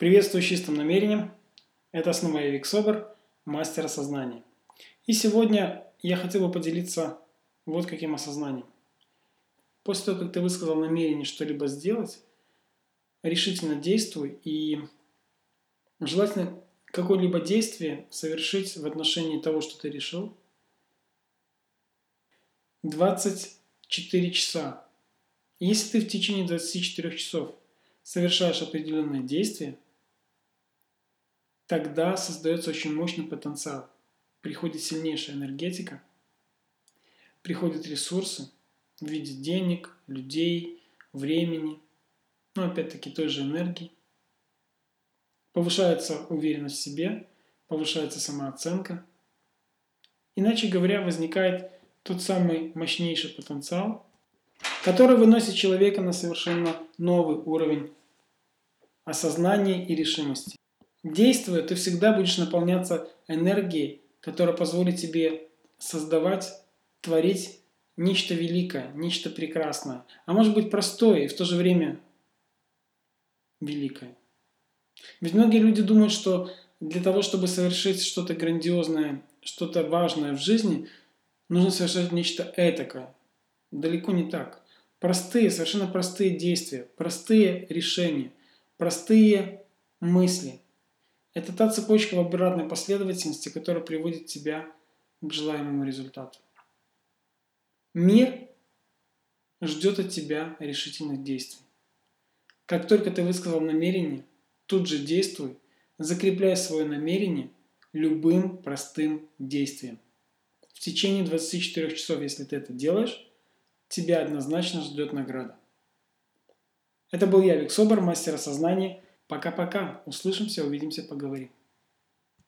Приветствую с чистым намерением. Это снова я Вик Собор, мастер осознания. И сегодня я хотел бы поделиться вот каким осознанием. После того, как ты высказал намерение что-либо сделать, решительно действуй и желательно какое-либо действие совершить в отношении того, что ты решил, 24 часа. Если ты в течение 24 часов совершаешь определенное действие, тогда создается очень мощный потенциал. Приходит сильнейшая энергетика, приходят ресурсы в виде денег, людей, времени, ну, опять-таки той же энергии. Повышается уверенность в себе, повышается самооценка. Иначе говоря, возникает тот самый мощнейший потенциал, который выносит человека на совершенно новый уровень осознания и решимости. Действуя, ты всегда будешь наполняться энергией, которая позволит тебе создавать, творить нечто великое, нечто прекрасное, а может быть простое и в то же время великое. Ведь многие люди думают, что для того, чтобы совершить что-то грандиозное, что-то важное в жизни, нужно совершать нечто этакое. Далеко не так. Простые, совершенно простые действия, простые решения, простые мысли. Это та цепочка в обратной последовательности, которая приводит тебя к желаемому результату. Мир ждет от тебя решительных действий. Как только ты высказал намерение, тут же действуй, закрепляй свое намерение любым простым действием. В течение 24 часов, если ты это делаешь, тебя однозначно ждет награда. Это был я, Вик Собор, мастер осознания. Пока-пока. Услышимся, увидимся, поговорим.